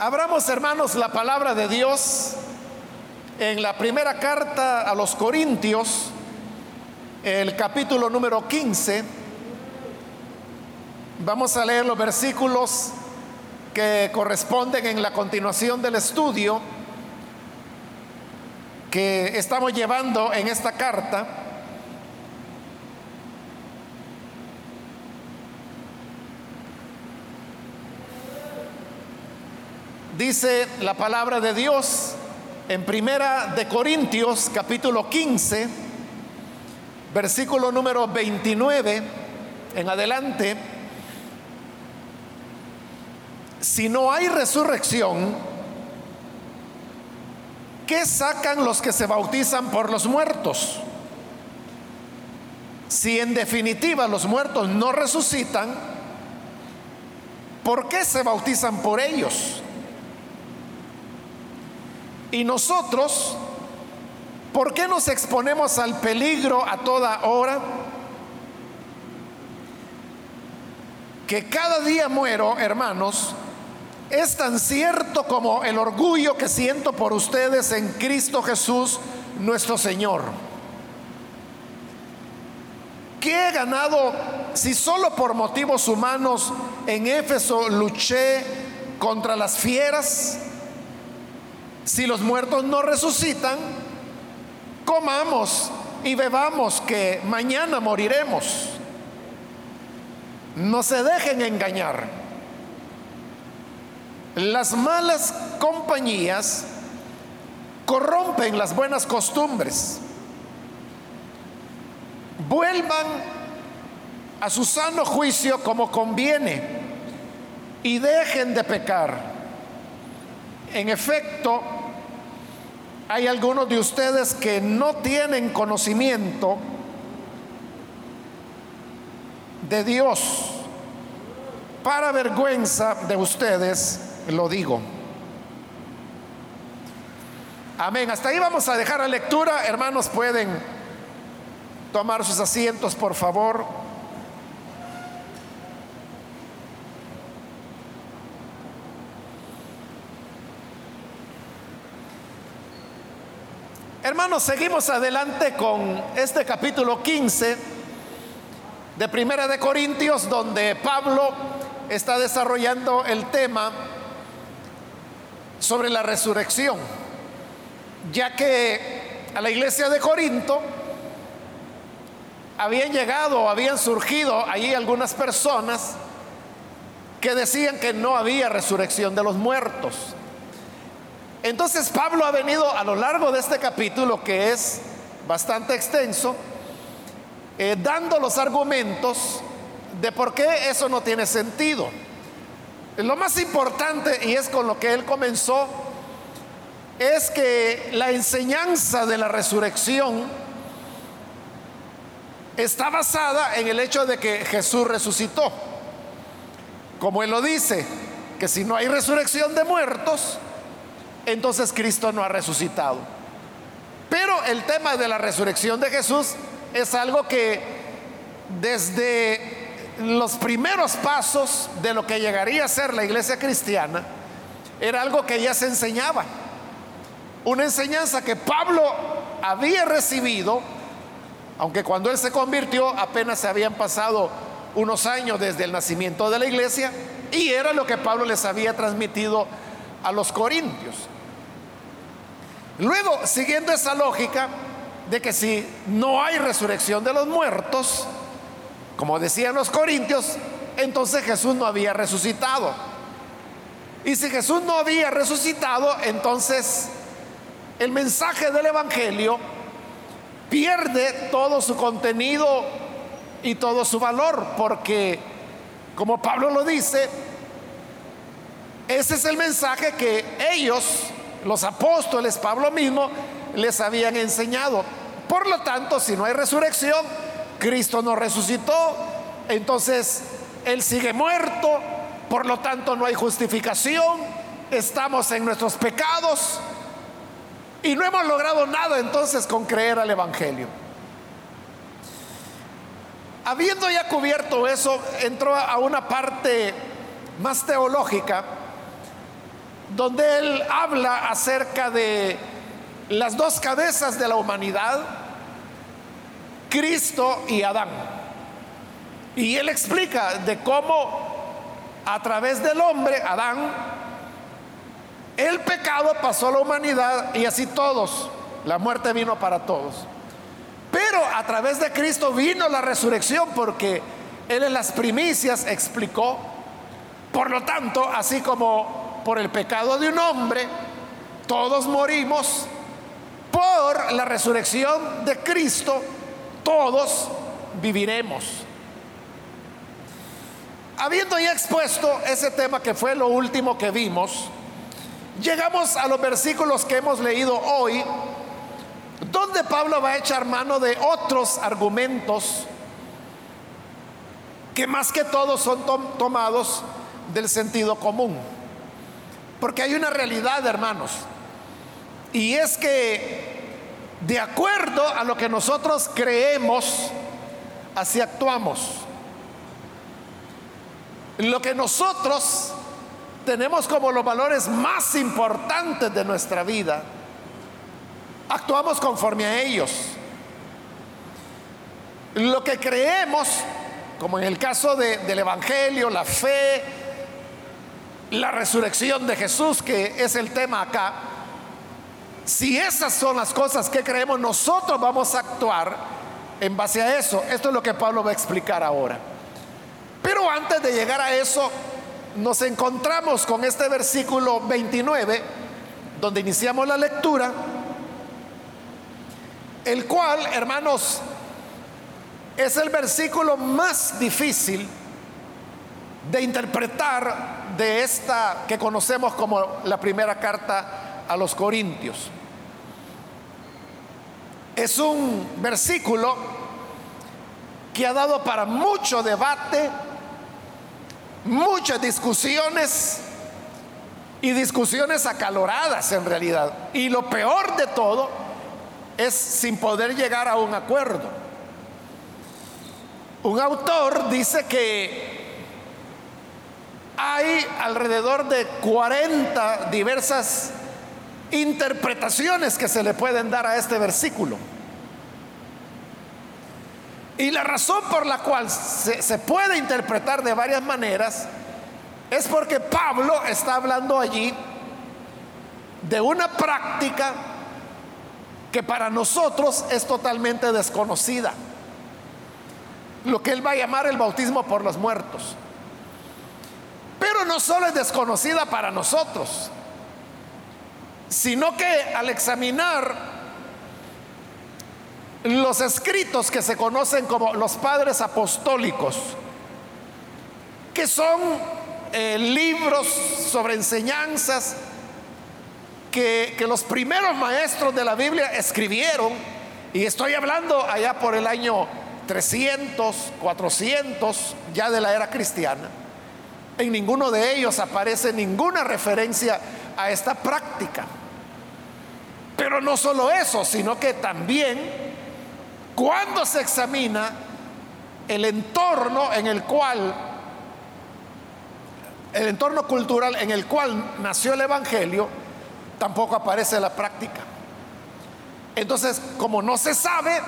Abramos, hermanos, la palabra de Dios en la primera carta a los Corintios, el capítulo número 15. Vamos a leer los versículos que corresponden en la continuación del estudio que estamos llevando en esta carta. Dice la palabra de Dios en Primera de Corintios capítulo 15, versículo número 29 en adelante. Si no hay resurrección, ¿qué sacan los que se bautizan por los muertos? Si en definitiva los muertos no resucitan, ¿por qué se bautizan por ellos? Y nosotros, ¿por qué nos exponemos al peligro a toda hora? Que cada día muero, hermanos, es tan cierto como el orgullo que siento por ustedes en Cristo Jesús, nuestro Señor. ¿Qué he ganado si solo por motivos humanos en Éfeso luché contra las fieras? Si los muertos no resucitan, comamos y bebamos que mañana moriremos. No se dejen engañar. Las malas compañías corrompen las buenas costumbres. Vuelvan a su sano juicio como conviene y dejen de pecar. En efecto, hay algunos de ustedes que no tienen conocimiento de Dios. Para vergüenza de ustedes lo digo. Amén. Hasta ahí vamos a dejar la lectura. Hermanos, pueden tomar sus asientos, por favor. Hermanos, seguimos adelante con este capítulo 15 de Primera de Corintios, donde Pablo está desarrollando el tema sobre la resurrección, ya que a la iglesia de Corinto habían llegado, habían surgido allí algunas personas que decían que no había resurrección de los muertos. Entonces Pablo ha venido a lo largo de este capítulo, que es bastante extenso, eh, dando los argumentos de por qué eso no tiene sentido. Lo más importante, y es con lo que él comenzó, es que la enseñanza de la resurrección está basada en el hecho de que Jesús resucitó. Como él lo dice, que si no hay resurrección de muertos, entonces Cristo no ha resucitado. Pero el tema de la resurrección de Jesús es algo que desde los primeros pasos de lo que llegaría a ser la iglesia cristiana, era algo que ya se enseñaba. Una enseñanza que Pablo había recibido, aunque cuando él se convirtió apenas se habían pasado unos años desde el nacimiento de la iglesia, y era lo que Pablo les había transmitido a los corintios. Luego, siguiendo esa lógica de que si no hay resurrección de los muertos, como decían los corintios, entonces Jesús no había resucitado. Y si Jesús no había resucitado, entonces el mensaje del Evangelio pierde todo su contenido y todo su valor, porque, como Pablo lo dice, ese es el mensaje que ellos los apóstoles, Pablo mismo, les habían enseñado. Por lo tanto, si no hay resurrección, Cristo no resucitó, entonces Él sigue muerto, por lo tanto no hay justificación, estamos en nuestros pecados y no hemos logrado nada entonces con creer al Evangelio. Habiendo ya cubierto eso, entró a una parte más teológica donde él habla acerca de las dos cabezas de la humanidad, Cristo y Adán. Y él explica de cómo a través del hombre, Adán, el pecado pasó a la humanidad y así todos, la muerte vino para todos. Pero a través de Cristo vino la resurrección porque Él en las primicias explicó, por lo tanto, así como por el pecado de un hombre, todos morimos, por la resurrección de Cristo, todos viviremos. Habiendo ya expuesto ese tema que fue lo último que vimos, llegamos a los versículos que hemos leído hoy, donde Pablo va a echar mano de otros argumentos que más que todo son tomados del sentido común. Porque hay una realidad, hermanos, y es que de acuerdo a lo que nosotros creemos, así actuamos. Lo que nosotros tenemos como los valores más importantes de nuestra vida, actuamos conforme a ellos. Lo que creemos, como en el caso del Evangelio, la fe, la resurrección de Jesús, que es el tema acá, si esas son las cosas que creemos, nosotros vamos a actuar en base a eso. Esto es lo que Pablo va a explicar ahora. Pero antes de llegar a eso, nos encontramos con este versículo 29, donde iniciamos la lectura, el cual, hermanos, es el versículo más difícil de interpretar de esta que conocemos como la primera carta a los Corintios. Es un versículo que ha dado para mucho debate, muchas discusiones y discusiones acaloradas en realidad. Y lo peor de todo es sin poder llegar a un acuerdo. Un autor dice que hay alrededor de 40 diversas interpretaciones que se le pueden dar a este versículo. Y la razón por la cual se, puede interpretar de varias maneras es porque Pablo está hablando allí de una práctica que para nosotros es totalmente desconocida. Lo que él va a llamar el bautismo por los muertos. Pero no solo es desconocida para nosotros, sino que al examinar los escritos que se conocen como los padres apostólicos, que son eh, libros sobre enseñanzas que, que los primeros maestros de la Biblia escribieron, y estoy hablando allá por el año 300, 400, ya de la era cristiana. En ninguno de ellos aparece ninguna referencia a esta práctica. Pero no solo eso, sino que también cuando se examina el entorno en el cual, el entorno cultural en el cual nació el Evangelio, tampoco aparece la práctica. Entonces, como no se sabe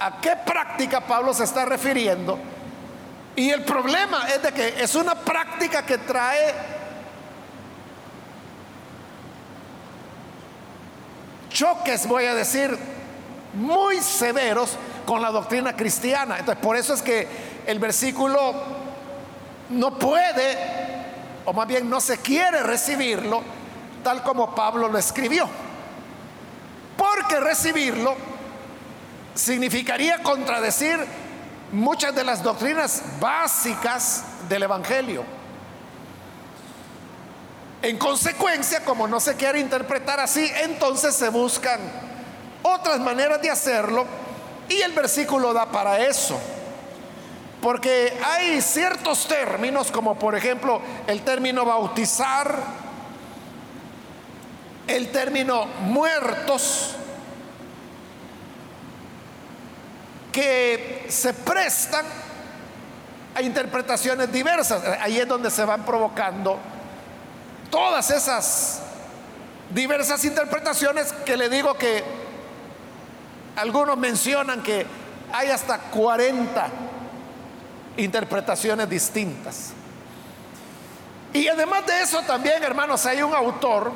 a qué práctica Pablo se está refiriendo, y el problema es de que es una práctica que trae choques, voy a decir, muy severos con la doctrina cristiana. Entonces, por eso es que el versículo no puede, o más bien no se quiere recibirlo tal como Pablo lo escribió. Porque recibirlo significaría contradecir muchas de las doctrinas básicas del Evangelio. En consecuencia, como no se quiere interpretar así, entonces se buscan otras maneras de hacerlo y el versículo da para eso. Porque hay ciertos términos, como por ejemplo el término bautizar, el término muertos, que se prestan a interpretaciones diversas. Ahí es donde se van provocando todas esas diversas interpretaciones que le digo que algunos mencionan que hay hasta 40 interpretaciones distintas. Y además de eso también, hermanos, hay un autor,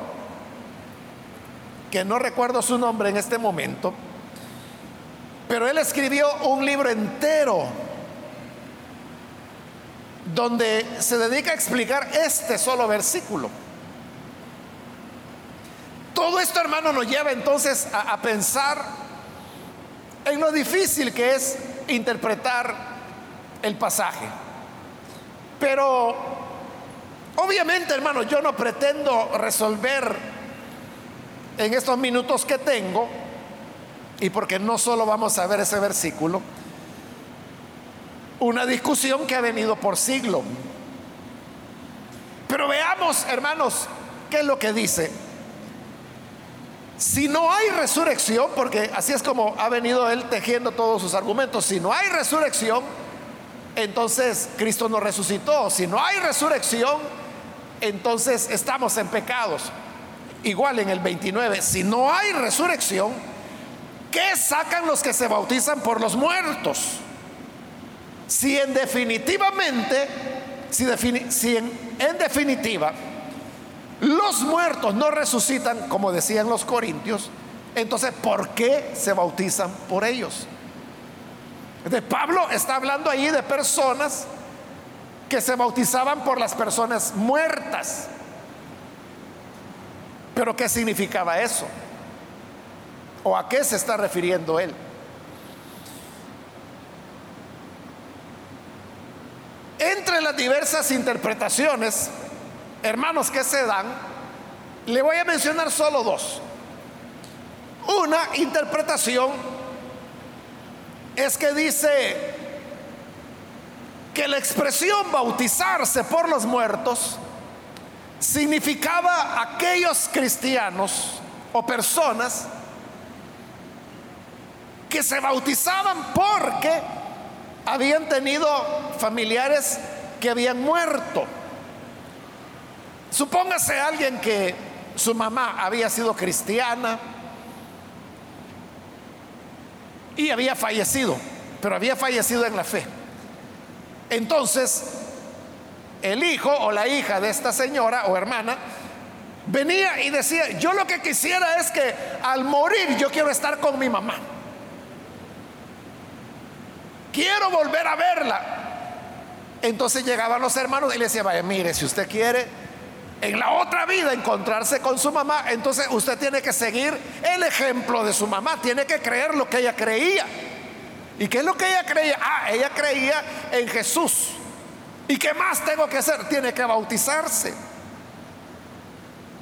que no recuerdo su nombre en este momento, pero él escribió un libro entero donde se dedica a explicar este solo versículo. Todo esto, hermano, nos lleva entonces a, pensar en lo difícil que es interpretar el pasaje. Pero obviamente, hermano, yo no pretendo resolver en estos minutos que tengo, y porque no solo vamos a ver ese versículo, una discusión que ha venido por siglo. Pero veamos, hermanos, qué es lo que dice. Si no hay resurrección, porque así es como ha venido él tejiendo todos sus argumentos, si no hay resurrección, entonces Cristo no resucitó. Si no hay resurrección, entonces estamos en pecados. Igual en el 29, si no hay resurrección, ¿qué sacan los que se bautizan por los muertos? Si en definitivamente, si, en, definitiva, los muertos no resucitan, como decían los corintios, entonces, ¿por qué se bautizan por ellos? De Pablo está hablando ahí de personas que se bautizaban por las personas muertas. Pero ¿qué significaba eso? ¿O a qué se está refiriendo él? Entre las diversas interpretaciones, hermanos, que se dan, le voy a mencionar solo dos. Una interpretación es que dice que la expresión bautizarse por los muertos significaba aquellos cristianos o personas que se bautizaban porque habían tenido familiares que habían muerto. Supóngase alguien que su mamá había sido cristiana y había fallecido, pero había fallecido en la fe. Entonces, el hijo o la hija de esta señora o hermana venía y decía, yo lo que quisiera es que al morir yo quiero estar con mi mamá. Quiero volver a verla. Entonces llegaban los hermanos y le decía, vaya, mire, si usted quiere en la otra vida encontrarse con su mamá, entonces usted tiene que seguir el ejemplo de su mamá, tiene que creer lo que ella creía. ¿Y qué es lo que ella creía? Ah, ella creía en Jesús. ¿Y qué más tengo que hacer? Tiene que bautizarse.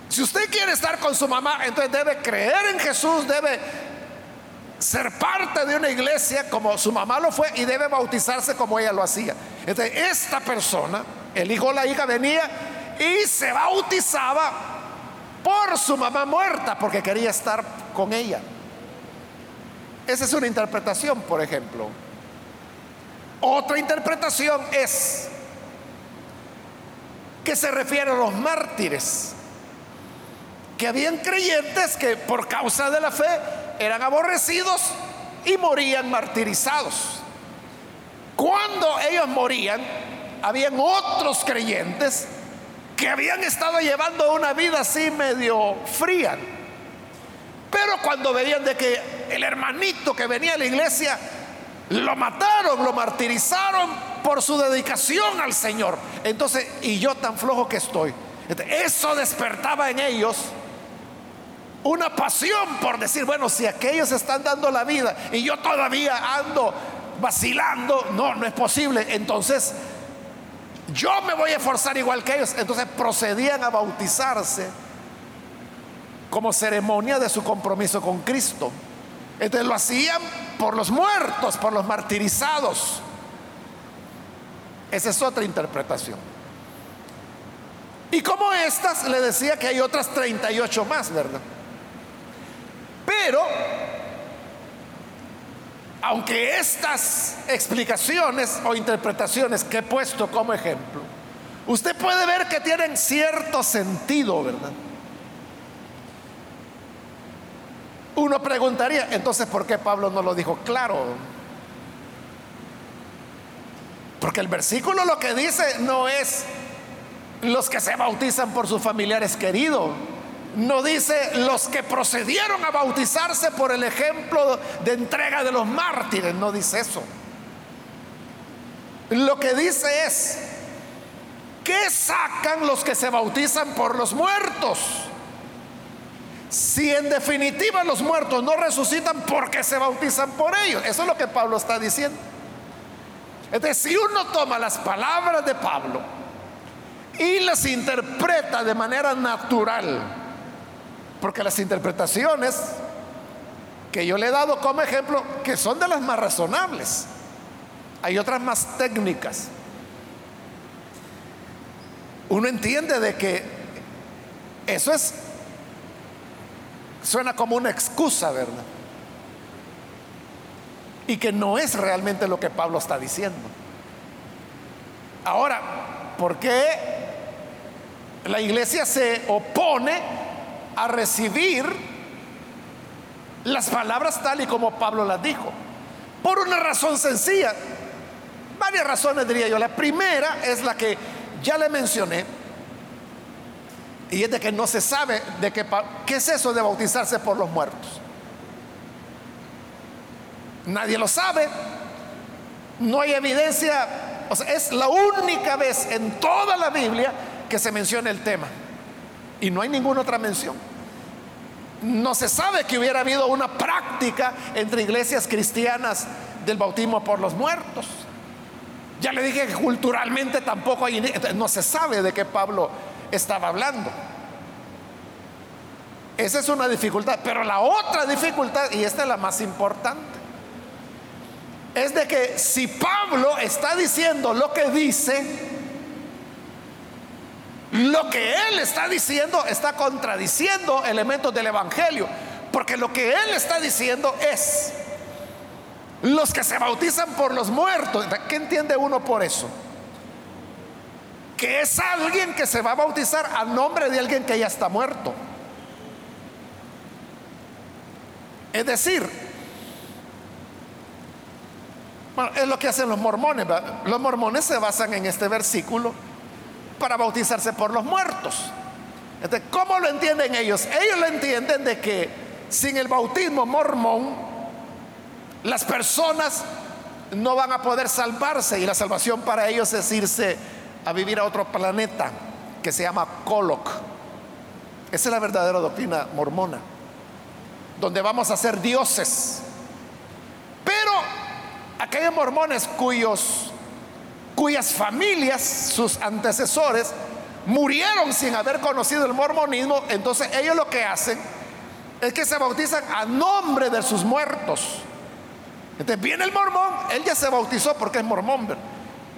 Si usted quiere estar con su mamá, entonces debe creer en Jesús, debe ser parte de una iglesia como su mamá lo fue y debe bautizarse como ella lo hacía. Entonces, esta persona, el hijo o la hija venía y se bautizaba por su mamá muerta porque quería estar con ella. Esa es una interpretación, por ejemplo. Otra interpretación es que se refiere a los mártires, que habían creyentes que por causa de la fe eran aborrecidos y morían martirizados. Cuando ellos morían, habían otros creyentes que habían estado llevando una vida así medio fría. Pero cuando veían de que el hermanito que venía a la iglesia lo mataron, lo martirizaron por su dedicación al Señor. Entonces, y yo tan flojo que estoy. Eso despertaba en ellos una pasión por decir, bueno, si aquellos están dando la vida y yo todavía ando vacilando, no, no es posible. Entonces, yo me voy a esforzar igual que ellos. Entonces procedían a bautizarse como ceremonia de su compromiso con Cristo. Entonces lo hacían por los muertos, por los martirizados. Esa es otra interpretación. Y como estas, le decía que hay otras 38 más, ¿verdad? Pero aunque estas explicaciones o interpretaciones que he puesto como ejemplo usted puede ver que tienen cierto sentido, ¿verdad? Uno preguntaría, entonces, ¿por qué Pablo no lo dijo claro? Porque el versículo lo que dice no es los que se bautizan por sus familiares queridos. No dice los que procedieron a bautizarse por el ejemplo de entrega de los mártires. No dice eso. Lo que dice es, ¿qué sacan los que se bautizan por los muertos? Si en definitiva los muertos no resucitan porque se bautizan por ellos. Eso es lo que Pablo está diciendo. Entonces, si uno toma las palabras de Pablo y las interpreta de manera natural, porque las interpretaciones que yo le he dado como ejemplo, que son de las más razonables, hay otras más técnicas. Uno entiende de que eso es, suena como una excusa, ¿verdad? Y que no es realmente lo que Pablo está diciendo. Ahora, ¿por qué la iglesia se opone a recibir las palabras tal y como Pablo las dijo? Por una razón sencilla. Varias razones diría yo. La primera es la que ya le mencioné. Y es de que no se sabe de qué, qué es eso de bautizarse por los muertos. Nadie lo sabe. No hay evidencia. Es la única vez en toda la Biblia que se menciona el tema. Y no hay ninguna otra mención. No se sabe que hubiera habido una práctica entre iglesias cristianas del bautismo por los muertos. Ya le dije que culturalmente tampoco hay, no se sabe de qué Pablo estaba hablando. Esa es una dificultad. Pero la otra dificultad, y esta es la más importante, es de que si Pablo está diciendo lo que dice, lo que él está diciendo está contradiciendo elementos del Evangelio. Porque lo que él está diciendo es, los que se bautizan por los muertos. ¿Qué entiende uno por eso? Que es alguien que se va a bautizar a nombre de alguien que ya está muerto. Es decir, bueno, es lo que hacen los mormones. Los mormones se basan en este versículo para bautizarse por los muertos. Entonces, ¿cómo lo entienden ellos? Ellos lo entienden de que sin el bautismo mormón, las personas no van a poder salvarse y la salvación para ellos es irse a vivir a otro planeta que se llama Coloc. Esa es la verdadera doctrina mormona, donde vamos a ser dioses. Pero aquellos mormones cuyos cuyas familias, sus antecesores, murieron sin haber conocido el mormonismo, entonces ellos lo que hacen es que se bautizan a nombre de sus muertos. Entonces viene el mormón, él ya se bautizó porque es mormón,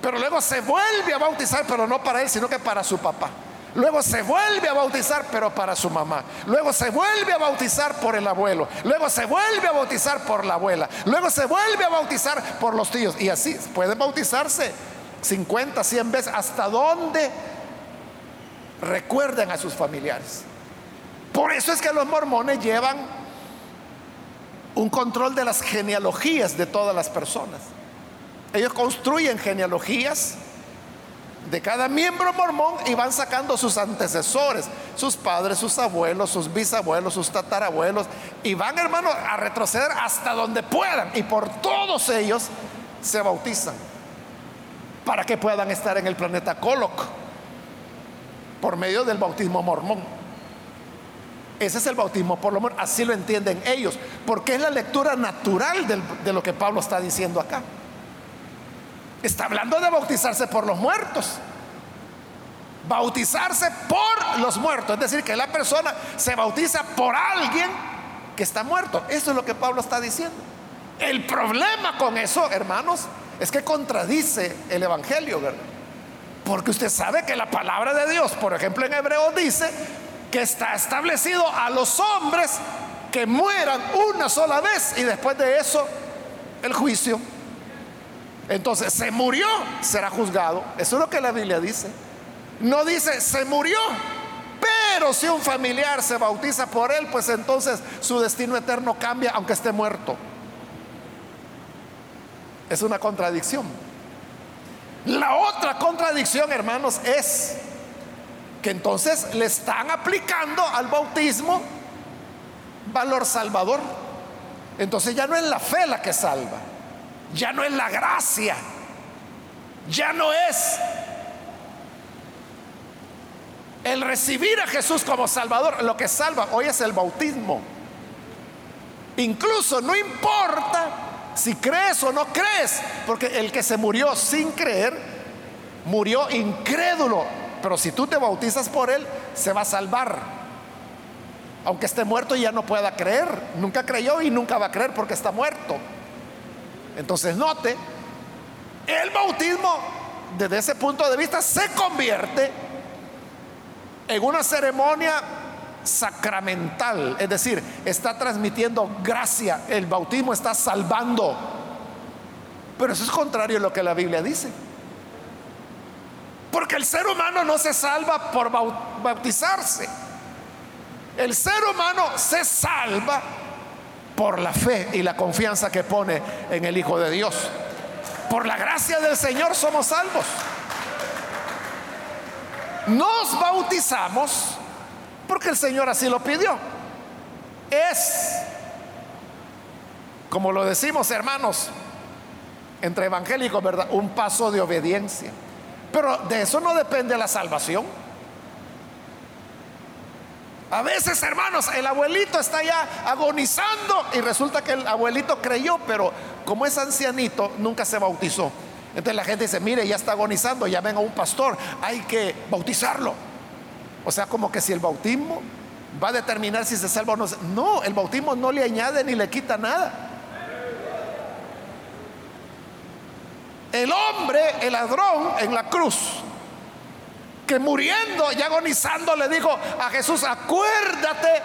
pero luego se vuelve a bautizar, pero no para él, sino que para su papá. Luego se vuelve a bautizar, pero para su mamá. Luego se vuelve a bautizar por el abuelo. Luego se vuelve a bautizar por la abuela. Luego se vuelve a bautizar por los tíos. Y así pueden bautizarse 50, 100 veces. ¿Hasta dónde recuerden a sus familiares? Por eso es que los mormones llevan un control de las genealogías de todas las personas. Ellos construyen genealogías de cada miembro mormón y van sacando sus antecesores, sus padres, sus abuelos, sus bisabuelos, sus tatarabuelos, y van, hermano, a retroceder hasta donde puedan. Y por todos ellos se bautizan para que puedan estar en el planeta Coloc por medio del bautismo mormón. Ese es el bautismo por lo menos, así lo entienden ellos, porque es la lectura natural de lo que Pablo está diciendo acá. Está hablando de bautizarse por los muertos. Bautizarse por los muertos, es decir, que la persona se bautiza por alguien que está muerto. Eso es lo que Pablo está diciendo. El problema con eso, hermanos, es que contradice el Evangelio, ¿verdad? Porque usted sabe que la palabra de Dios, por ejemplo en Hebreo dice que está establecido a los hombres que mueran una sola vez y después de eso el juicio. Entonces, se murió, será juzgado. Eso es lo que la Biblia dice. No dice se murió, pero si un familiar se bautiza por él, pues entonces su destino eterno cambia aunque esté muerto. Es una contradicción. La otra contradicción, hermanos, es que entonces le están aplicando al bautismo valor salvador. Entonces ya no es la fe la que salva, ya no es la gracia, ya no es el recibir a Jesús como Salvador, lo que salva hoy es el bautismo. Incluso no importa si crees o no crees, porque el que se murió sin creer, murió incrédulo, pero si tú te bautizas por él, se va a salvar. Aunque esté muerto y ya no pueda creer, nunca creyó y nunca va a creer porque está muerto. Entonces note, el bautismo desde ese punto de vista se convierte en una ceremonia sacramental, es decir, está transmitiendo gracia, el bautismo está salvando. Pero eso es contrario a lo que la Biblia dice. Porque el ser humano no se salva por bautizarse. El ser humano se salva por la fe y la confianza que pone en el Hijo de Dios. Por la gracia del Señor somos salvos. Nos bautizamos porque el Señor así lo pidió. Es, como lo decimos hermanos, entre evangélicos, ¿verdad? Un paso de obediencia. Pero de eso no depende la salvación. A veces, hermanos, el abuelito está ya agonizando y resulta que el abuelito creyó, pero como es ancianito, nunca se bautizó. Entonces la gente dice, mire, ya está agonizando, ya venga un pastor, hay que bautizarlo. O sea, como que si el bautismo va a determinar si se salva o no. No, el bautismo no le añade ni le quita nada. El hombre, el ladrón en la cruz, que muriendo y agonizando le dijo a Jesús, acuérdate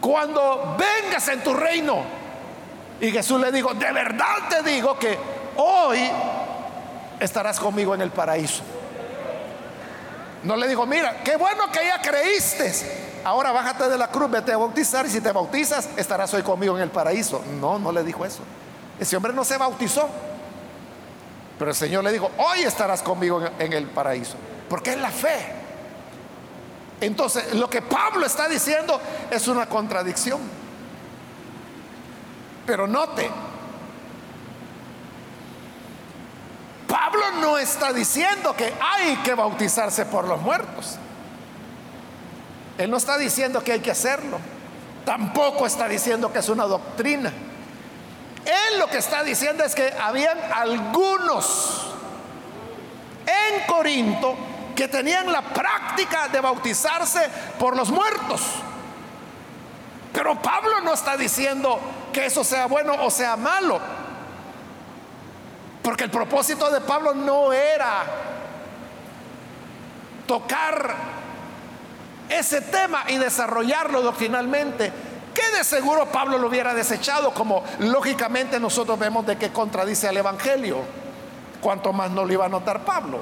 cuando vengas en tu reino. Y Jesús le dijo, de verdad te digo que hoy estarás conmigo en el paraíso. No le digo, mira, qué bueno que ya creíste. Ahora bájate de la cruz, vete a bautizar y si te bautizas estarás hoy conmigo en el paraíso. No, no le dijo eso. Ese hombre no se bautizó. Pero el Señor le dijo, hoy estarás conmigo en el paraíso. Porque es la fe. Entonces, lo que Pablo está diciendo es una contradicción. Pero note, Pablo no está diciendo que hay que bautizarse por los muertos. Él no está diciendo que hay que hacerlo. Tampoco está diciendo que es una doctrina. Él lo que está diciendo es que habían algunos en Corinto que tenían la práctica de bautizarse por los muertos. Pero Pablo no está diciendo que eso sea bueno o sea malo. Porque el propósito de Pablo no era tocar ese tema y desarrollarlo doctrinalmente, que de seguro Pablo lo hubiera desechado, como lógicamente nosotros vemos de que contradice al Evangelio, cuanto más no lo iba a notar Pablo.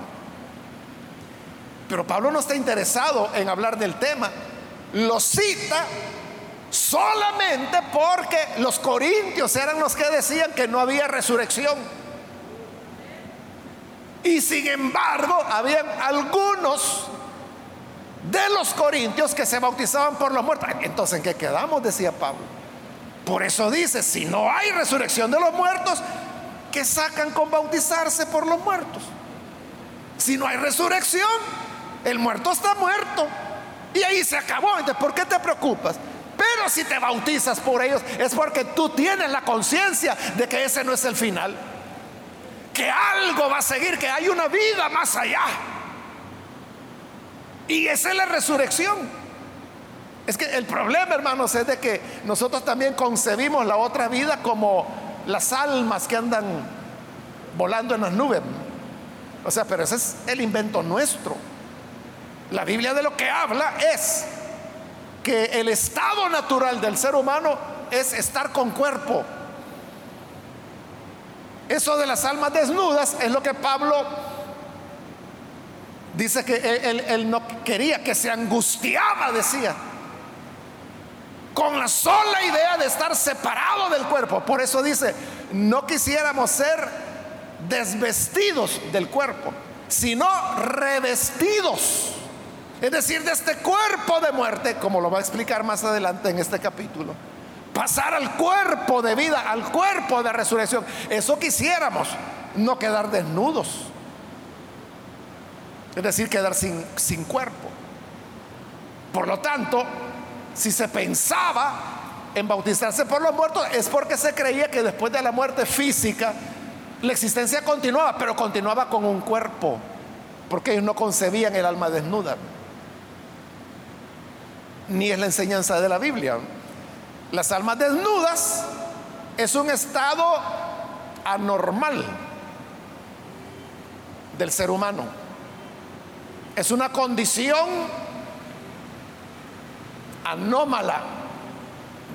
Pero Pablo no está interesado en hablar del tema, lo cita solamente porque los corintios eran los que decían que no había resurrección. Y sin embargo, habían algunos de los corintios que se bautizaban por los muertos. Entonces, ¿en qué quedamos? Decía Pablo. Por eso dice, si no hay resurrección de los muertos, ¿qué sacan con bautizarse por los muertos? Si no hay resurrección, el muerto está muerto. Y ahí se acabó. Entonces, ¿por qué te preocupas? Pero si te bautizas por ellos, es porque tú tienes la conciencia de que ese no es el final que algo va a seguir, que hay una vida más allá. Y esa es la resurrección. Es que el problema, hermanos, es de que nosotros también concebimos la otra vida como las almas que andan volando en las nubes. O sea, pero ese es el invento nuestro. La Biblia de lo que habla es que el estado natural del ser humano es estar con cuerpo eso de las almas desnudas es lo que Pablo Dice que él, no quería, que se angustiaba, decía, con la sola idea de estar separado del cuerpo. Por eso dice, no quisiéramos ser desvestidos del cuerpo, sino revestidos. Es decir, de este cuerpo de muerte, como lo va a explicar más adelante en este capítulo. Pasar al cuerpo de vida, al cuerpo de resurrección. Eso quisiéramos, no quedar desnudos. Es decir, quedar sin, sin cuerpo. Por lo tanto, si se pensaba en bautizarse por los muertos, es porque se creía que después de la muerte física, la existencia continuaba, pero continuaba con un cuerpo, porque ellos no concebían el alma desnuda. Ni es la enseñanza de la Biblia. Las almas desnudas es un estado anormal del ser humano. Es una condición anómala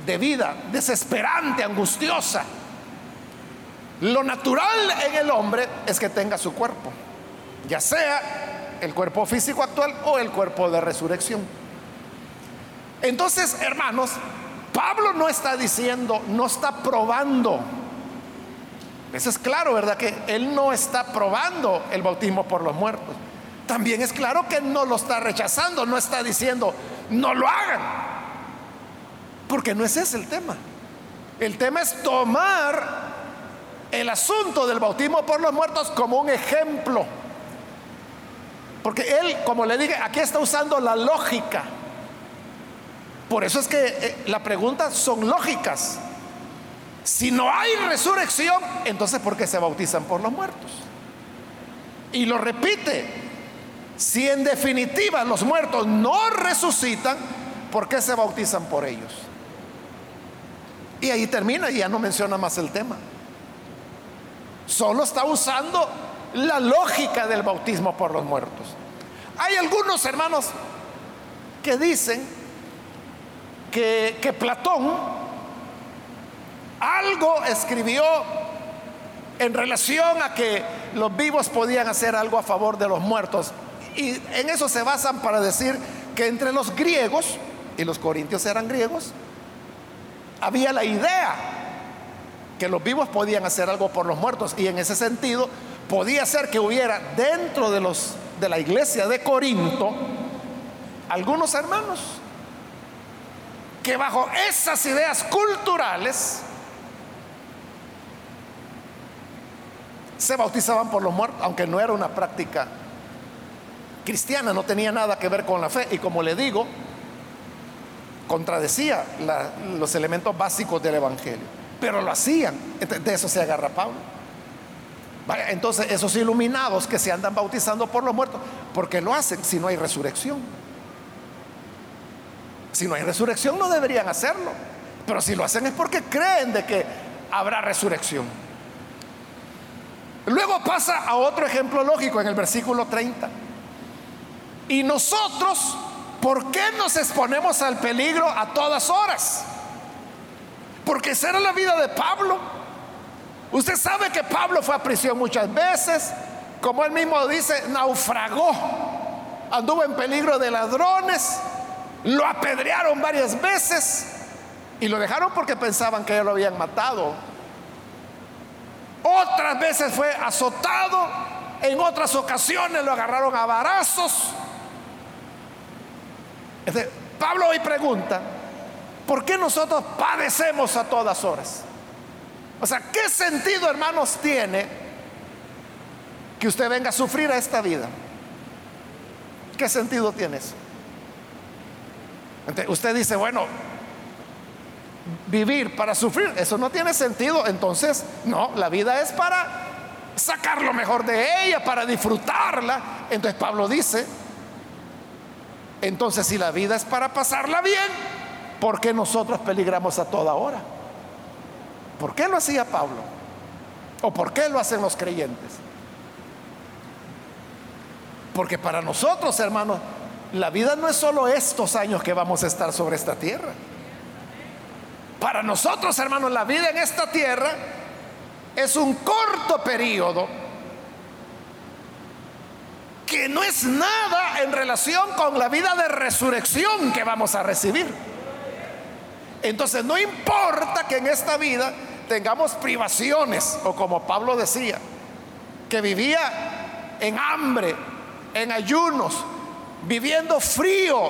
de vida, desesperante, angustiosa. Lo natural en el hombre es que tenga su cuerpo, ya sea el cuerpo físico actual o el cuerpo de resurrección. Entonces, hermanos, Pablo no está diciendo, no está probando. Eso es claro, ¿verdad? Que él no está probando el bautismo por los muertos. También es claro que no lo está rechazando, no está diciendo, no lo hagan. Porque no es ese el tema. El tema es tomar el asunto del bautismo por los muertos como un ejemplo. Porque él, como le dije, aquí está usando la lógica. Por eso es que eh, las preguntas son lógicas. Si no hay resurrección, entonces ¿por qué se bautizan por los muertos? Y lo repite, si en definitiva los muertos no resucitan, ¿por qué se bautizan por ellos? Y ahí termina y ya no menciona más el tema. Solo está usando la lógica del bautismo por los muertos. Hay algunos hermanos que dicen que, Platón algo escribió en relación a que los vivos podían hacer algo a favor de los muertos. Y en eso se basan para decir que entre los griegos, y los corintios eran griegos, había la idea que los vivos podían hacer algo por los muertos. Y en ese sentido, podía ser que hubiera dentro de, los, de la iglesia de Corinto algunos hermanos que bajo esas ideas culturales se bautizaban por los muertos, aunque no era una práctica cristiana, no tenía nada que ver con la fe. Y como le digo, contradecía los elementos básicos del Evangelio. Pero lo hacían. De eso se agarra Pablo. entonces, esos iluminados que se andan bautizando por los muertos, ¿por qué lo hacen si no hay resurrección? Si no hay resurrección, no deberían hacerlo. Pero si lo hacen es porque creen de que habrá resurrección. Luego pasa a otro ejemplo lógico en el versículo 30. Y nosotros, ¿por qué nos exponemos al peligro a todas horas? Porque esa era la vida de Pablo. Usted sabe que Pablo fue a prisión muchas veces, como él mismo dice, naufragó, anduvo en peligro de ladrones, lo apedrearon varias veces y lo dejaron porque pensaban que ya lo habían matado. Otras veces fue azotado, en otras ocasiones lo agarraron a varazos Pablo hoy pregunta, ¿por qué nosotros padecemos a todas horas? O sea, ¿qué sentido, hermanos, tiene que usted venga a sufrir a esta vida? ¿Qué sentido tiene eso? Usted dice, bueno, vivir para sufrir, eso no tiene sentido. Entonces, no, la vida es para sacar lo mejor de ella, para disfrutarla. Entonces Pablo dice, entonces, si la vida es para pasarla bien, ¿por qué nosotros peligramos a toda hora? ¿Por qué lo hacía Pablo? ¿O por qué lo hacen los creyentes? Porque para nosotros, hermanos, la vida no es solo estos años que vamos a estar sobre esta tierra. Para nosotros, hermanos, la vida en esta tierra es un corto periodo que no es nada en relación con la vida de resurrección que vamos a recibir. Entonces no importa que en esta vida tengamos privaciones, o como Pablo decía, que vivía en hambre, en ayunos, viviendo frío,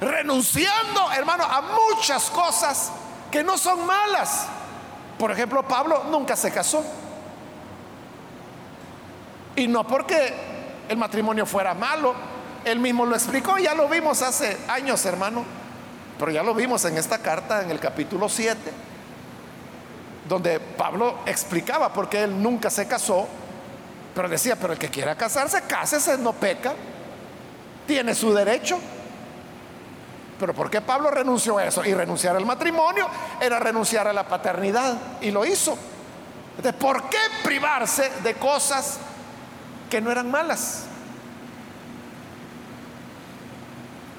renunciando, hermano, a muchas cosas que no son malas. Por ejemplo, Pablo nunca se casó. Y no porque el matrimonio fuera malo, él mismo lo explicó, ya lo vimos hace años, hermano, pero ya lo vimos en esta carta, en el capítulo 7, donde Pablo explicaba por qué él nunca se casó, pero decía, pero el que quiera casarse, cásese, no peca, tiene su derecho. Pero ¿por qué Pablo renunció a eso? Y renunciar al matrimonio era renunciar a la paternidad. Y lo hizo. Entonces, ¿por qué privarse de cosas que no eran malas?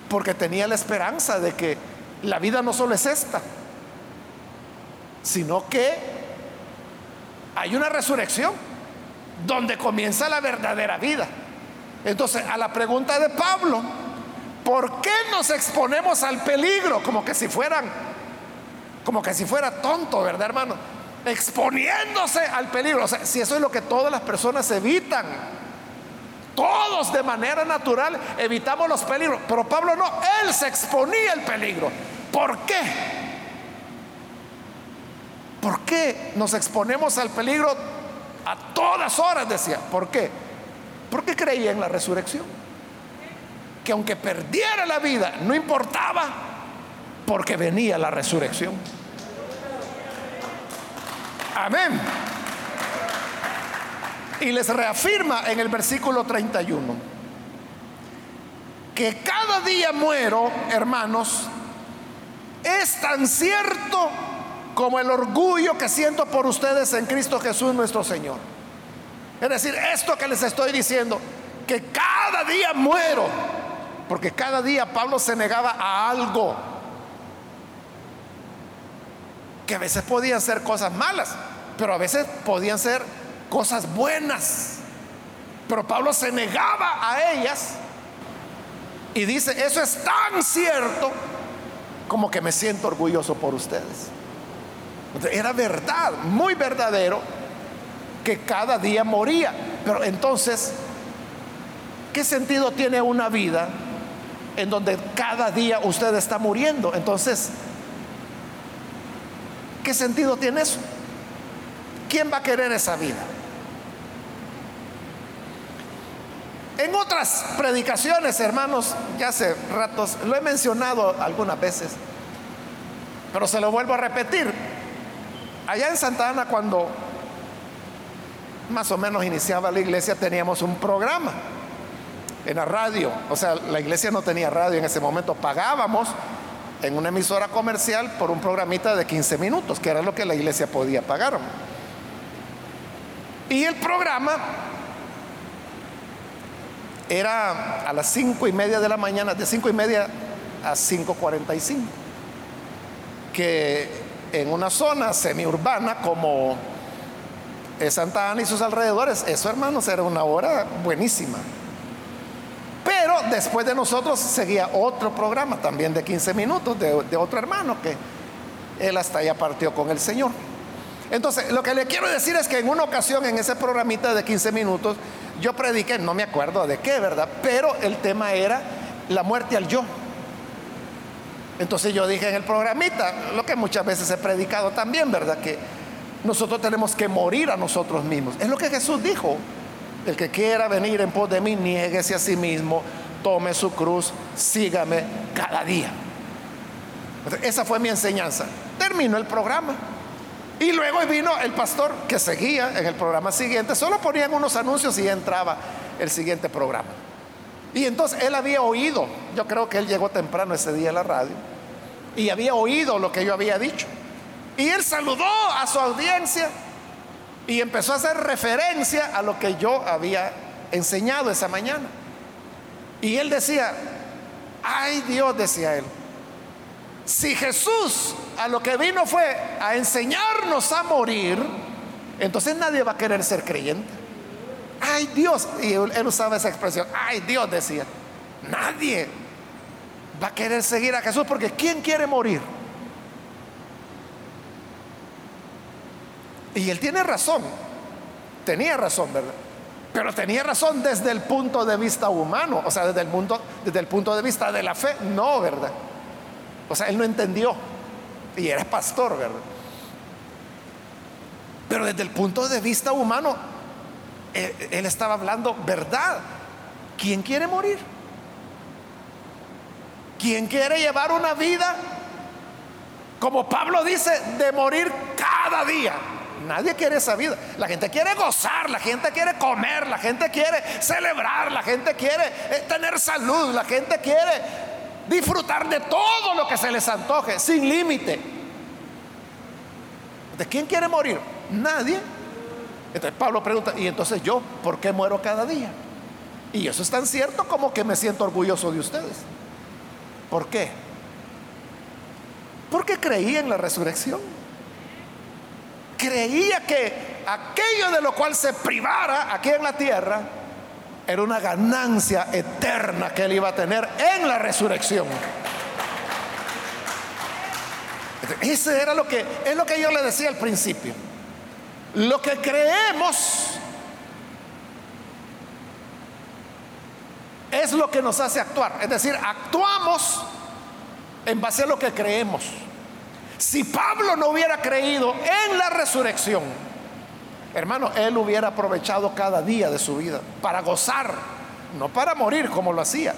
Porque tenía la esperanza de que la vida no solo es esta, sino que hay una resurrección donde comienza la verdadera vida. Entonces, a la pregunta de Pablo, ¿por qué nos exponemos al peligro? Como que si fueran, como que si fuera tonto, ¿verdad, hermano? Exponiéndose al peligro. O sea, si eso es lo que todas las personas evitan. Todos de manera natural evitamos los peligros. Pero Pablo no, él se exponía al peligro. ¿Por qué? ¿Por qué nos exponemos al peligro a todas horas? Decía. ¿Por qué? Porque creía en la resurrección. Que aunque perdiera la vida, no importaba, porque venía la resurrección. Amén. Y les reafirma en el versículo 31 que cada día muero, hermanos, es tan cierto como el orgullo que siento por ustedes en Cristo Jesús nuestro Señor. Es decir, esto que les estoy diciendo, que cada día muero, porque cada día Pablo se negaba a algo, que a veces podían ser cosas malas, pero a veces podían ser cosas buenas. Pero Pablo se negaba a ellas y dice, eso es tan cierto como que me siento orgulloso por ustedes. Era verdad, muy verdadero que cada día moría. Pero entonces, ¿qué sentido tiene una vida en donde cada día usted está muriendo? Entonces, ¿qué sentido tiene eso? ¿Quién va a querer esa vida? En otras predicaciones, hermanos, ya hace ratos, lo he mencionado algunas veces, pero se lo vuelvo a repetir. Allá en Santa Ana, cuando más o menos iniciaba la iglesia, teníamos un programa en la radio. O sea, la iglesia no tenía radio en ese momento. Pagábamos en una emisora comercial por un programita de 15 minutos, que era lo que la iglesia podía pagar. Y el programa era a las cinco y media de la mañana, de cinco y media a 5.45, que en una zona semiurbana como Santa Ana y sus alrededores, eso hermanos era una hora buenísima. Pero después de nosotros seguía otro programa también de 15 minutos de, otro hermano que él hasta allá partió con el Señor. Entonces, lo que le quiero decir es que en una ocasión en ese programita de 15 minutos, yo prediqué, no me acuerdo de qué, ¿verdad? Pero el tema era la muerte al yo. Entonces yo dije en el programita, lo que muchas veces he predicado también, ¿verdad? Que nosotros tenemos que morir a nosotros mismos. Es lo que Jesús dijo. El que quiera venir en pos de mí, niéguese a sí mismo, tome su cruz, sígame cada día. Esa fue mi enseñanza. Terminó el programa. Y luego vino el pastor que seguía en el programa siguiente. Solo ponían unos anuncios y entraba el siguiente programa. Y entonces él había oído, yo creo que él llegó temprano ese día a la radio, y había oído lo que yo había dicho. Y él saludó a su audiencia y empezó a hacer referencia a lo que yo había enseñado esa mañana. Y él decía, ay Dios, decía él, si Jesús a lo que vino fue a enseñarnos a morir, entonces nadie va a querer ser creyente. ay Dios, y él usaba esa expresión, ay Dios decía, nadie va a querer seguir a Jesús porque ¿quién quiere morir? Y él tiene razón, tenía razón, ¿verdad? Pero tenía razón desde el punto de vista humano, o sea, desde el, mundo, desde el punto de vista de la fe, no, ¿verdad? O sea, él no entendió y era pastor, ¿verdad? Pero desde el punto de vista humano, él, él estaba hablando verdad. ¿Quién quiere morir? ¿Quién quiere llevar una vida, como Pablo dice, de morir cada día? Nadie quiere esa vida. La gente quiere gozar, la gente quiere comer, la gente quiere celebrar, la gente quiere eh, tener salud, la gente quiere disfrutar de todo lo que se les antoje, sin límite. ¿De quién quiere morir? Nadie. Entonces Pablo pregunta, ¿y entonces yo por qué muero cada día? Y eso es tan cierto como que me siento orgulloso de ustedes. ¿Por qué? Porque creía en la resurrección. Creía que aquello de lo cual se privara aquí en la tierra era una ganancia eterna que él iba a tener en la resurrección. Ese era lo que es lo que yo le decía al principio. Lo que creemos es lo que nos hace actuar. Es decir, actuamos en base a lo que creemos. Si Pablo no hubiera creído en la resurrección, hermano, él hubiera aprovechado cada día de su vida para gozar, no para morir como lo hacía.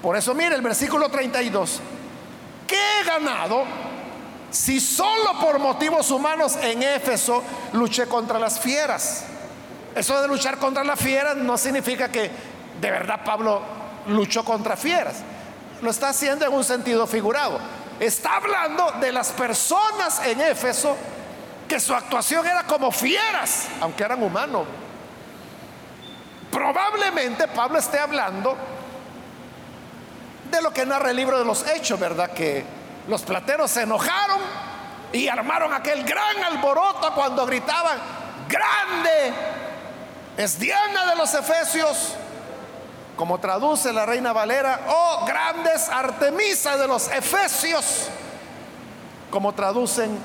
Por eso mire el versículo 32. ¿Qué he ganado si solo por motivos humanos en Éfeso luché contra las fieras? Eso de luchar contra las fieras no significa que de verdad Pablo luchó contra fieras. Lo está haciendo en un sentido figurado. Está hablando de las personas en Éfeso que su actuación era como fieras, aunque eran humanos. Probablemente Pablo esté hablando de lo que narra el libro de los hechos, ¿verdad? Que los plateros se enojaron y armaron aquel gran alboroto cuando gritaban, grande es Diana de los Efesios como traduce la Reina Valera, oh grandes Artemisa de los Efesios, como traducen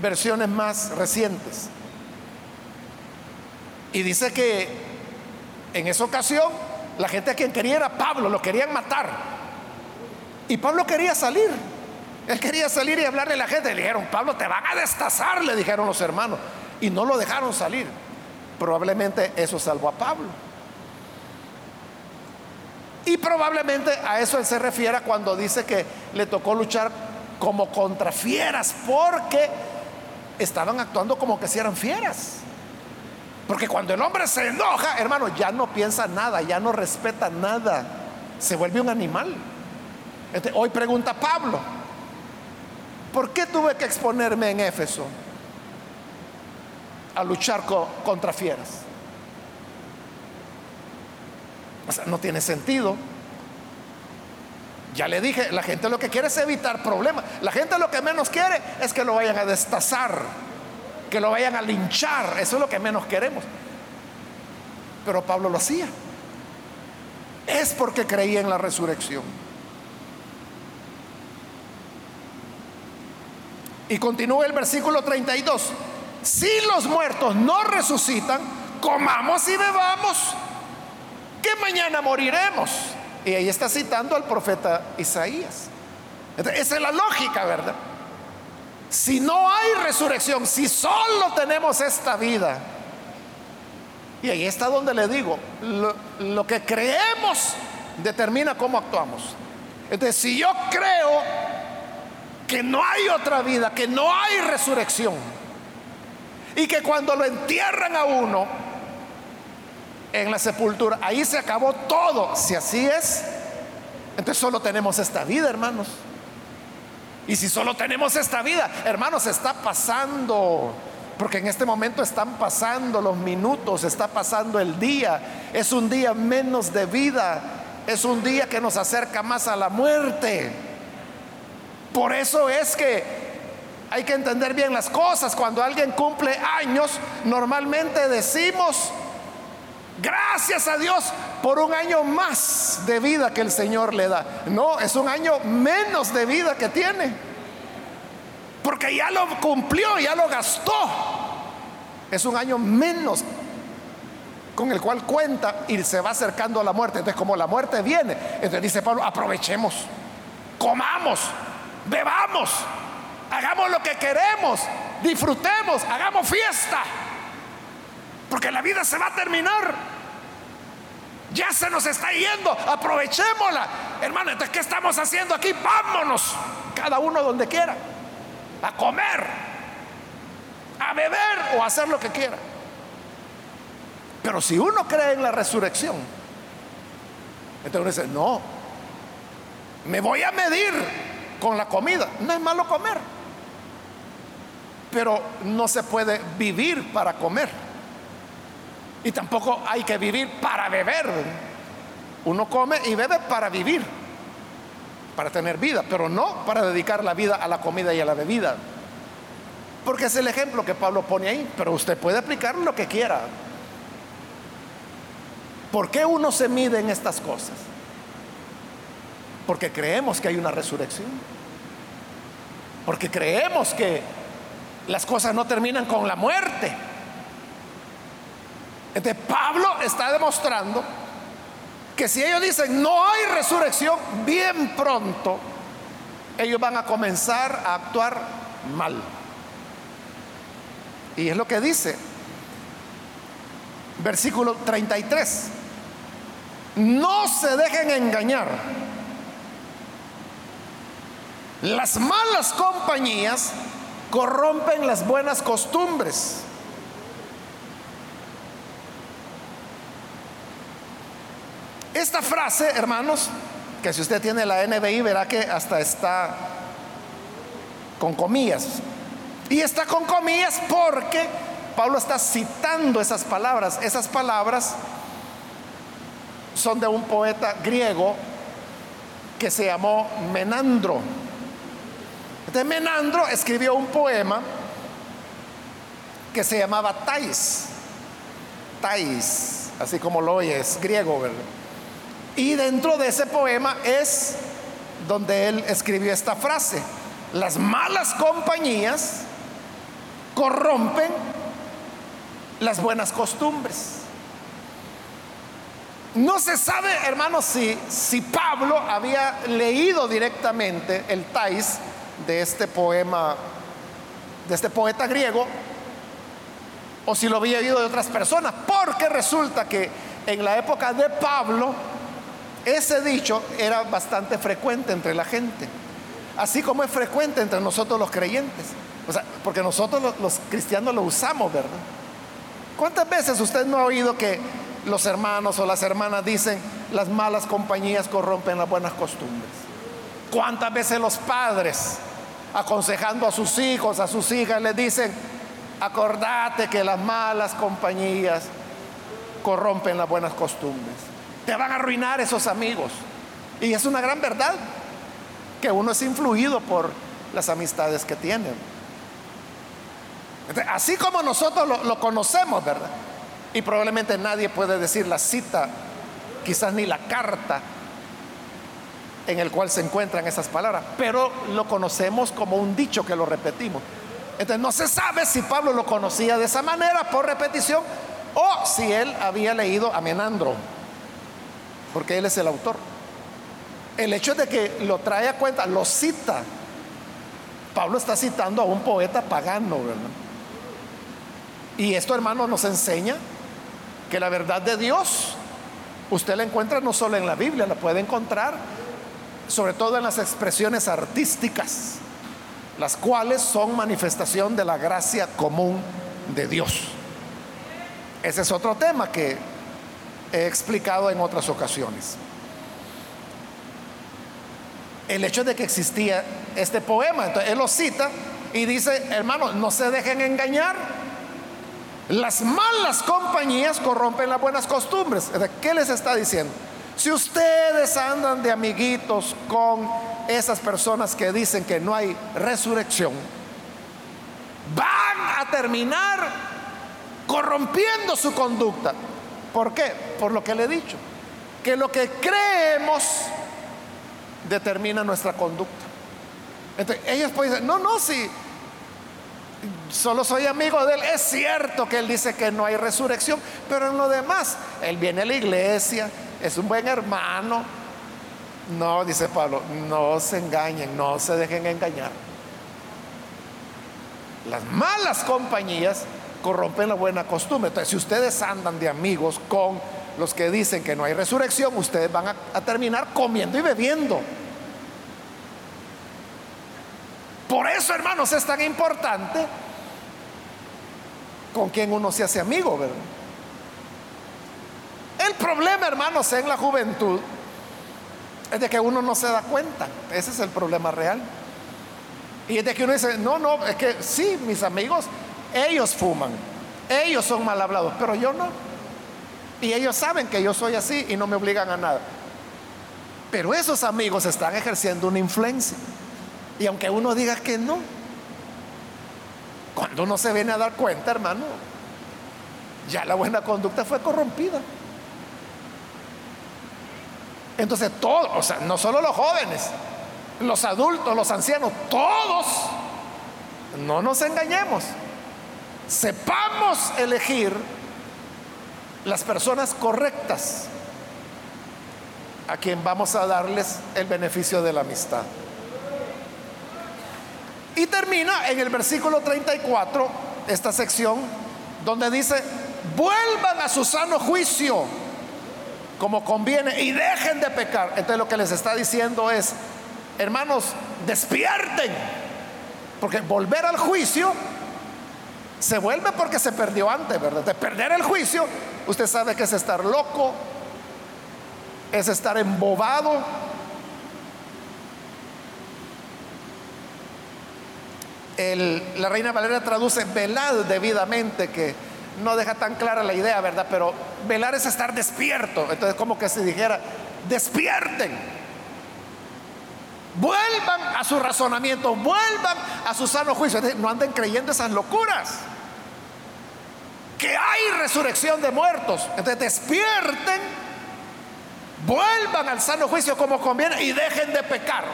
versiones más recientes. Y dice que en esa ocasión la gente a quien quería era Pablo, lo querían matar. Y Pablo quería salir. Él quería salir y hablarle a la gente. Le dijeron, Pablo, te van a destazar, le dijeron los hermanos. Y no lo dejaron salir. Probablemente eso salvó a Pablo. Y probablemente a eso él se refiere cuando dice que le tocó luchar como contra fieras, porque estaban actuando como que si eran fieras. Porque cuando el hombre se enoja, hermano, ya no piensa nada, ya no respeta nada, se vuelve un animal. Este, hoy pregunta Pablo, ¿por qué tuve que exponerme en Éfeso a luchar contra fieras? O sea, no tiene sentido. Ya le dije, la gente lo que quiere es evitar problemas. La gente lo que menos quiere es que lo vayan a destazar, que lo vayan a linchar. Eso es lo que menos queremos. Pero Pablo lo hacía. Es porque creía en la resurrección. Y continúa el versículo 32. Si los muertos no resucitan, comamos y bebamos que mañana moriremos. Y ahí está citando al profeta Isaías. esa es la lógica, ¿verdad? Si no hay resurrección, si solo tenemos esta vida, y ahí está donde le digo, lo, lo que creemos determina cómo actuamos. Entonces, si yo creo que no hay otra vida, que no hay resurrección, y que cuando lo entierran a uno, en la sepultura. Ahí se acabó todo. Si así es, entonces solo tenemos esta vida, hermanos. Y si solo tenemos esta vida, hermanos, está pasando. Porque en este momento están pasando los minutos, está pasando el día. Es un día menos de vida. Es un día que nos acerca más a la muerte. Por eso es que hay que entender bien las cosas. Cuando alguien cumple años, normalmente decimos, gracias a Dios por un año más de vida que el Señor le da. No, es un año menos de vida que tiene. Porque ya lo cumplió, ya lo gastó. Es un año menos con el cual cuenta y se va acercando a la muerte. Entonces, como la muerte viene, entonces dice Pablo, aprovechemos, comamos, bebamos, hagamos lo que queremos, disfrutemos, hagamos fiesta, porque la vida se va a terminar. Ya se nos está yendo, aprovechémosla. Hermano, ¿qué estamos haciendo aquí? Vámonos, cada uno donde quiera, a comer, a beber o a hacer lo que quiera. Pero si uno cree en la resurrección, entonces uno dice, no, me voy a medir con la comida. No es malo comer, pero no se puede vivir para comer. Y tampoco hay que vivir para beber. Uno come y bebe para vivir, para tener vida, pero no para dedicar la vida a la comida y a la bebida. Porque es el ejemplo que Pablo pone ahí, pero usted puede aplicar lo que quiera. ¿Por qué uno se mide en estas cosas? Porque creemos que hay una resurrección. Porque creemos que las cosas no terminan con la muerte. Entonces Pablo está demostrando que si ellos dicen no hay resurrección, bien pronto ellos van a comenzar a actuar mal. Y es lo que dice versículo 33. No se dejen engañar. Las malas compañías corrompen las buenas costumbres. Esta frase, hermanos, que si usted tiene la NBI verá que hasta está con comillas. Y está con comillas porque Pablo está citando esas palabras. Esas palabras son de un poeta griego que se llamó Menandro. Entonces Menandro escribió un poema que se llamaba Tais. Tais, así como lo oyes, griego, ¿verdad? Y dentro de ese poema es donde él escribió esta frase. Las malas compañías corrompen las buenas costumbres. No se sabe, hermanos, si, si Pablo había leído directamente el Tais de este poema, de este poeta griego, o si lo había oído de otras personas, porque resulta que en la época de Pablo, ese dicho era bastante frecuente entre la gente, así como es frecuente entre nosotros los creyentes, o sea, porque nosotros los, los cristianos lo usamos, ¿verdad? ¿Cuántas veces usted no ha oído que los hermanos o las hermanas dicen, las malas compañías corrompen las buenas costumbres. ¿Cuántas veces los padres, aconsejando a sus hijos, a sus hijas, les dicen, acordate que las malas compañías corrompen las buenas costumbres? Te van a arruinar esos amigos. Y es una gran verdad que uno es influido por las amistades que tienen. Así como nosotros lo, lo conocemos, ¿verdad? Y probablemente nadie puede decir la cita, quizás ni la carta en el cual se encuentran esas palabras, pero lo conocemos como un dicho que lo repetimos. Entonces no se sabe si Pablo lo conocía de esa manera por repetición o si él había leído a Menandro, porque él es el autor. El hecho de que lo trae a cuenta, lo cita. Pablo está citando a un poeta pagano, ¿verdad? Y esto, hermano, nos enseña que la verdad de Dios usted la encuentra no solo en la Biblia, la puede encontrar sobre todo en las expresiones artísticas, las cuales son manifestación de la gracia común de Dios. Ese es otro tema que he explicado en otras ocasiones. El hecho de que existía este poema, entonces él lo cita y dice, hermanos, no se dejen engañar las malas compañías corrompen las buenas costumbres. ¿Qué les está diciendo? Si ustedes andan de amiguitos con esas personas que dicen que no hay resurrección, van a terminar corrompiendo su conducta. ¿Por qué? Por lo que le he dicho. Que lo que creemos determina nuestra conducta. Entonces, ellos pueden decir, no, no, si solo soy amigo de él, es cierto que él dice que no hay resurrección, pero en lo demás, él viene a la iglesia, es un buen hermano. No, dice Pablo, no se engañen, no se dejen engañar. Las malas compañías corrompen la buena costumbre. Entonces, si ustedes andan de amigos con los que dicen que no hay resurrección, ustedes van a, terminar comiendo y bebiendo. Por eso, hermanos, es tan importante con quien uno se hace amigo, ¿verdad? El problema, hermanos, en la juventud es de que uno no se da cuenta. Ese es el problema real. Y es de que uno dice, no, no, es que sí, mis amigos, ellos fuman, ellos son mal hablados, pero yo no. Y ellos saben que yo soy así y no me obligan a nada. Pero esos amigos están ejerciendo una influencia. Y aunque uno diga que no, cuando uno se viene a dar cuenta, hermano, ya la buena conducta fue corrompida. Entonces todos, o sea, no solo los jóvenes, los adultos, los ancianos, todos, no nos engañemos, sepamos elegir las personas correctas a quien vamos a darles el beneficio de la amistad. Y termina en el versículo 34, esta sección, donde dice, vuelvan a su sano juicio, como conviene, y dejen de pecar. Entonces lo que les está diciendo es, hermanos, despierten, porque volver al juicio se vuelve porque se perdió antes, ¿verdad? De perder el juicio, usted sabe que es estar loco, es estar embobado, la Reina Valera traduce velad debidamente, que no deja tan clara la idea, ¿verdad? Pero velar es estar despierto. Entonces, como que se dijera, despierten. Vuelvan a su razonamiento, vuelvan a su sano juicio. No anden creyendo esas locuras. Que hay resurrección de muertos. Entonces despierten, vuelvan al sano juicio como conviene y dejen de pecar.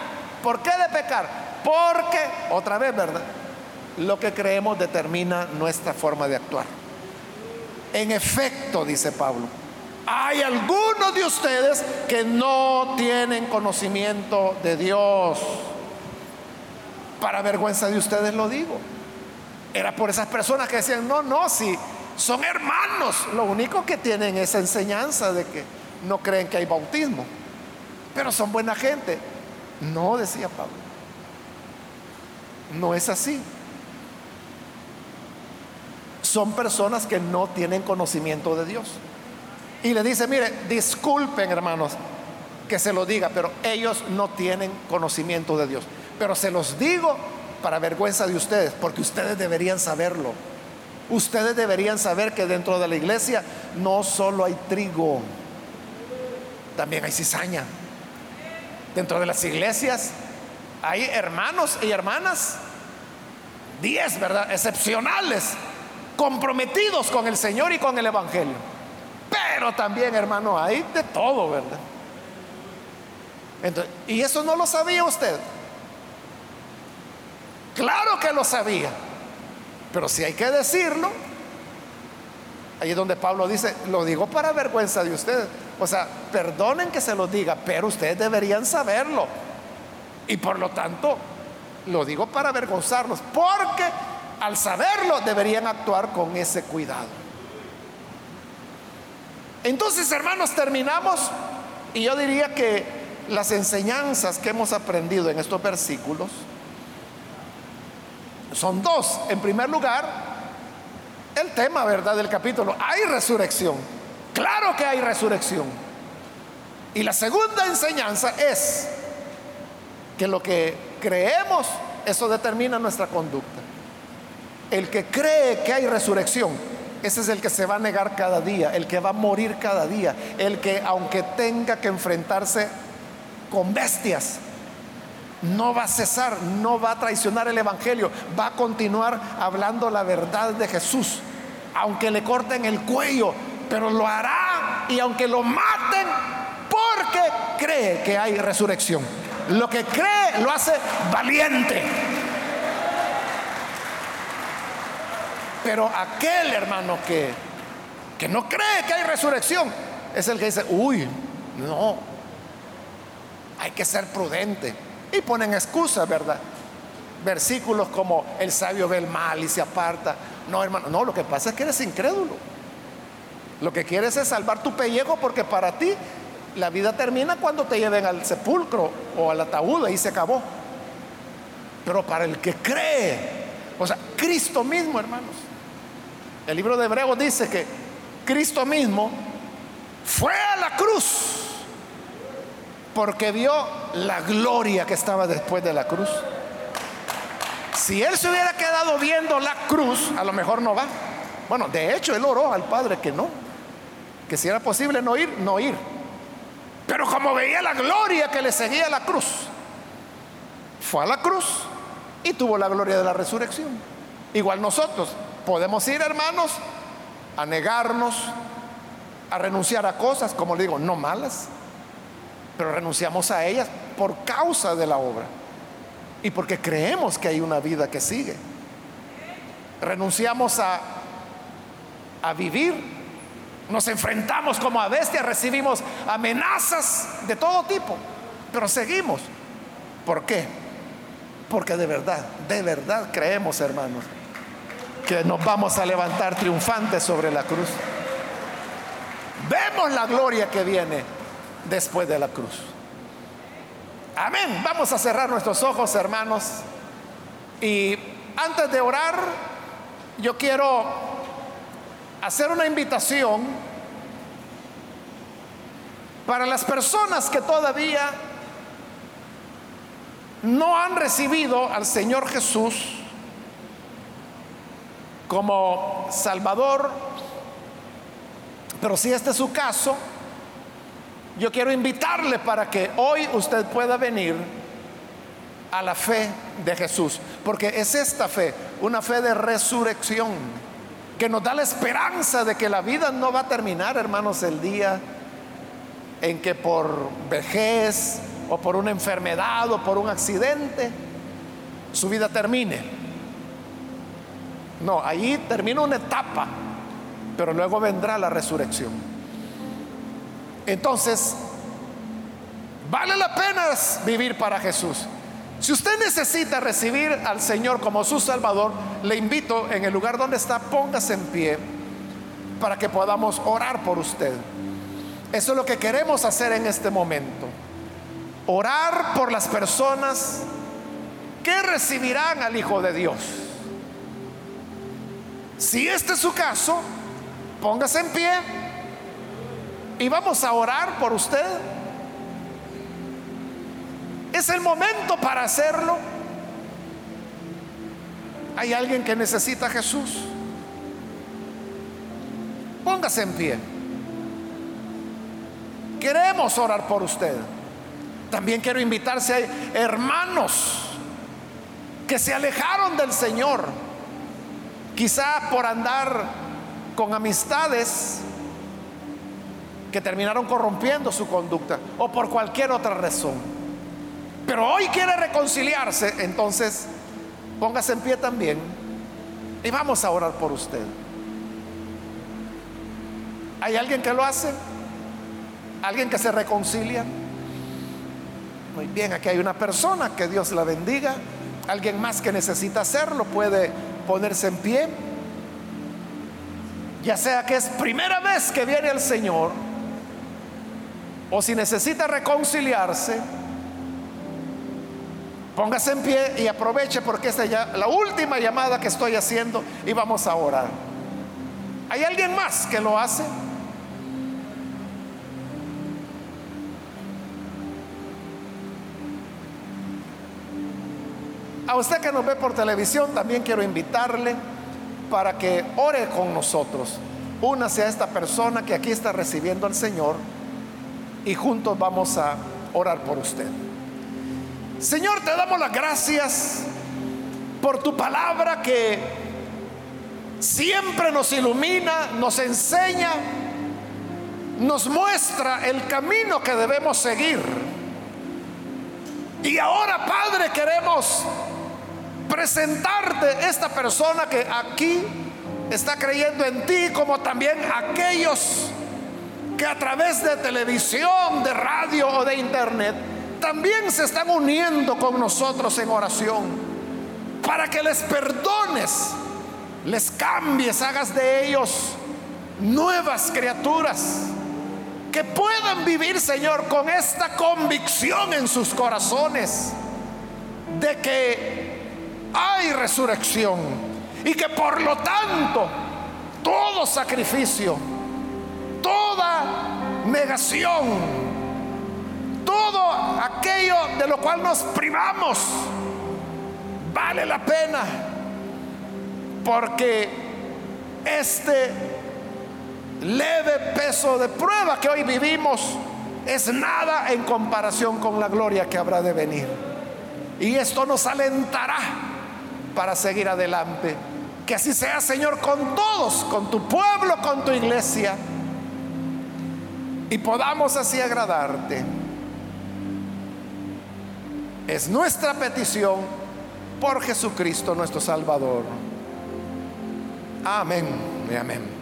¿Por qué de pecar? Porque, otra vez, ¿verdad? Lo que creemos determina nuestra forma de actuar. En efecto, dice Pablo, hay algunos de ustedes que no tienen conocimiento de Dios. Para vergüenza de ustedes lo digo. Era por esas personas que decían, no, no, si son hermanos, lo único que tienen es enseñanza de que no creen que hay bautismo, pero son buena gente. No, decía Pablo. No es así. Son personas que no tienen conocimiento de Dios. Y le dice, mire, disculpen hermanos que se lo diga, pero ellos no tienen conocimiento de Dios. Pero se los digo para vergüenza de ustedes, porque ustedes deberían saberlo. Ustedes deberían saber que dentro de la iglesia no solo hay trigo, también hay cizaña. Dentro de las iglesias hay hermanos y hermanas, diez, ¿verdad? Excepcionales, comprometidos con el Señor y con el Evangelio. Pero también, hermano, hay de todo, ¿verdad? Entonces, y eso no lo sabía usted. Claro que lo sabía, pero si hay que decirlo, ahí es donde Pablo dice, lo digo para vergüenza de ustedes. O sea, perdonen que se lo diga, pero ustedes deberían saberlo. Y por lo tanto, lo digo para avergonzarlos, porque al saberlo deberían actuar con ese cuidado. Entonces, hermanos, terminamos y yo diría que las enseñanzas que hemos aprendido en estos versículos son dos. En primer lugar, el tema, ¿verdad?, del capítulo. Hay resurrección. Claro que hay resurrección. Y la segunda enseñanza es que lo que creemos, eso determina nuestra conducta. El que cree que hay resurrección, ese es el que se va a negar cada día, el que va a morir cada día, el que aunque tenga que enfrentarse con bestias, no va a cesar, no va a traicionar el Evangelio, va a continuar hablando la verdad de Jesús, aunque le corten el cuello, pero lo hará y aunque lo maten, porque cree que hay resurrección. Lo que cree lo hace valiente. Pero aquel hermano que, que no cree que hay resurrección es el que dice, uy, no, hay que ser prudente. Y ponen excusas, ¿verdad? Versículos como el sabio ve el mal y se aparta. No, hermano, no, lo que pasa es que eres incrédulo. Lo que quieres es salvar tu pellejo porque para ti la vida termina cuando te lleven al sepulcro o al ataúd y se acabó. Pero para el que cree, o sea, Cristo mismo, hermanos. El libro de Hebreos dice que Cristo mismo fue a la cruz porque vio la gloria que estaba después de la cruz. Si él se hubiera quedado viendo la cruz, a lo mejor no va. Bueno, de hecho, él oró al Padre que no, que si era posible no ir, no ir. Pero como veía la gloria que le seguía la cruz, fue a la cruz y tuvo la gloria de la resurrección. Igual nosotros podemos ir, hermanos, a negarnos, a renunciar a cosas, como le digo, no malas, pero renunciamos a ellas por causa de la obra y porque creemos que hay una vida que sigue. Renunciamos a, a vivir, nos enfrentamos como a bestias, recibimos amenazas de todo tipo, pero seguimos. ¿Por qué? Porque de verdad, de verdad creemos, hermanos, que nos vamos a levantar triunfantes sobre la cruz. Vemos la gloria que viene después de la cruz. Amén. Vamos a cerrar nuestros ojos, hermanos. Y antes de orar, yo quiero hacer una invitación para las personas que todavía no han recibido al Señor Jesús como Salvador, pero si este es su caso, yo quiero invitarle para que hoy usted pueda venir a la fe de Jesús, porque es esta fe, una fe de resurrección, que nos da la esperanza de que la vida no va a terminar, hermanos, el día en que por vejez o por una enfermedad o por un accidente su vida termine. No, ahí termina una etapa, pero luego vendrá la resurrección. Entonces, vale la pena vivir para Jesús. Si usted necesita recibir al Señor como su Salvador, le invito en el lugar donde está, póngase en pie para que podamos orar por usted. Eso es lo que queremos hacer en este momento. Orar por las personas que recibirán al Hijo de Dios. Si este es su caso, póngase en pie y vamos a orar por usted. Es el momento para hacerlo. Hay alguien que necesita a Jesús. Póngase en pie. Queremos orar por usted. También quiero invitarse a hermanos que se alejaron del Señor, quizá por andar con amistades que terminaron corrompiendo su conducta o por cualquier otra razón. Pero hoy quiere reconciliarse, entonces póngase en pie también y vamos a orar por usted. ¿Hay alguien que lo hace? ¿Alguien que se reconcilia? Muy bien, aquí hay una persona, que Dios la bendiga. Alguien más que necesita hacerlo puede ponerse en pie. Ya sea que es primera vez que viene el Señor o si necesita reconciliarse, póngase en pie y aproveche porque esta es la última llamada que estoy haciendo y vamos a orar. ¿Hay alguien más que lo hace? A usted que nos ve por televisión, también quiero invitarle para que ore con nosotros. Únase a esta persona que aquí está recibiendo al Señor y juntos vamos a orar por usted. Señor, te damos las gracias por tu palabra que siempre nos ilumina, nos enseña, nos muestra el camino que debemos seguir. Y ahora, Padre, queremos presentarte esta persona que aquí está creyendo en ti, como también aquellos que a través de televisión, de radio o de internet también se están uniendo con nosotros en oración. Para que les perdones, les cambies, hagas de ellos nuevas criaturas. Que puedan vivir, Señor, con esta convicción en sus corazones de que hay resurrección y que por lo tanto todo sacrificio, toda negación, todo aquello de lo cual nos privamos, vale la pena porque este leve peso de prueba que hoy vivimos es nada en comparación con la gloria que habrá de venir. Y esto nos alentará para seguir adelante. Que así sea, Señor, con todos, con tu pueblo, con tu iglesia. Y podamos así agradarte. Es nuestra petición por Jesucristo nuestro Salvador. Amén y amén.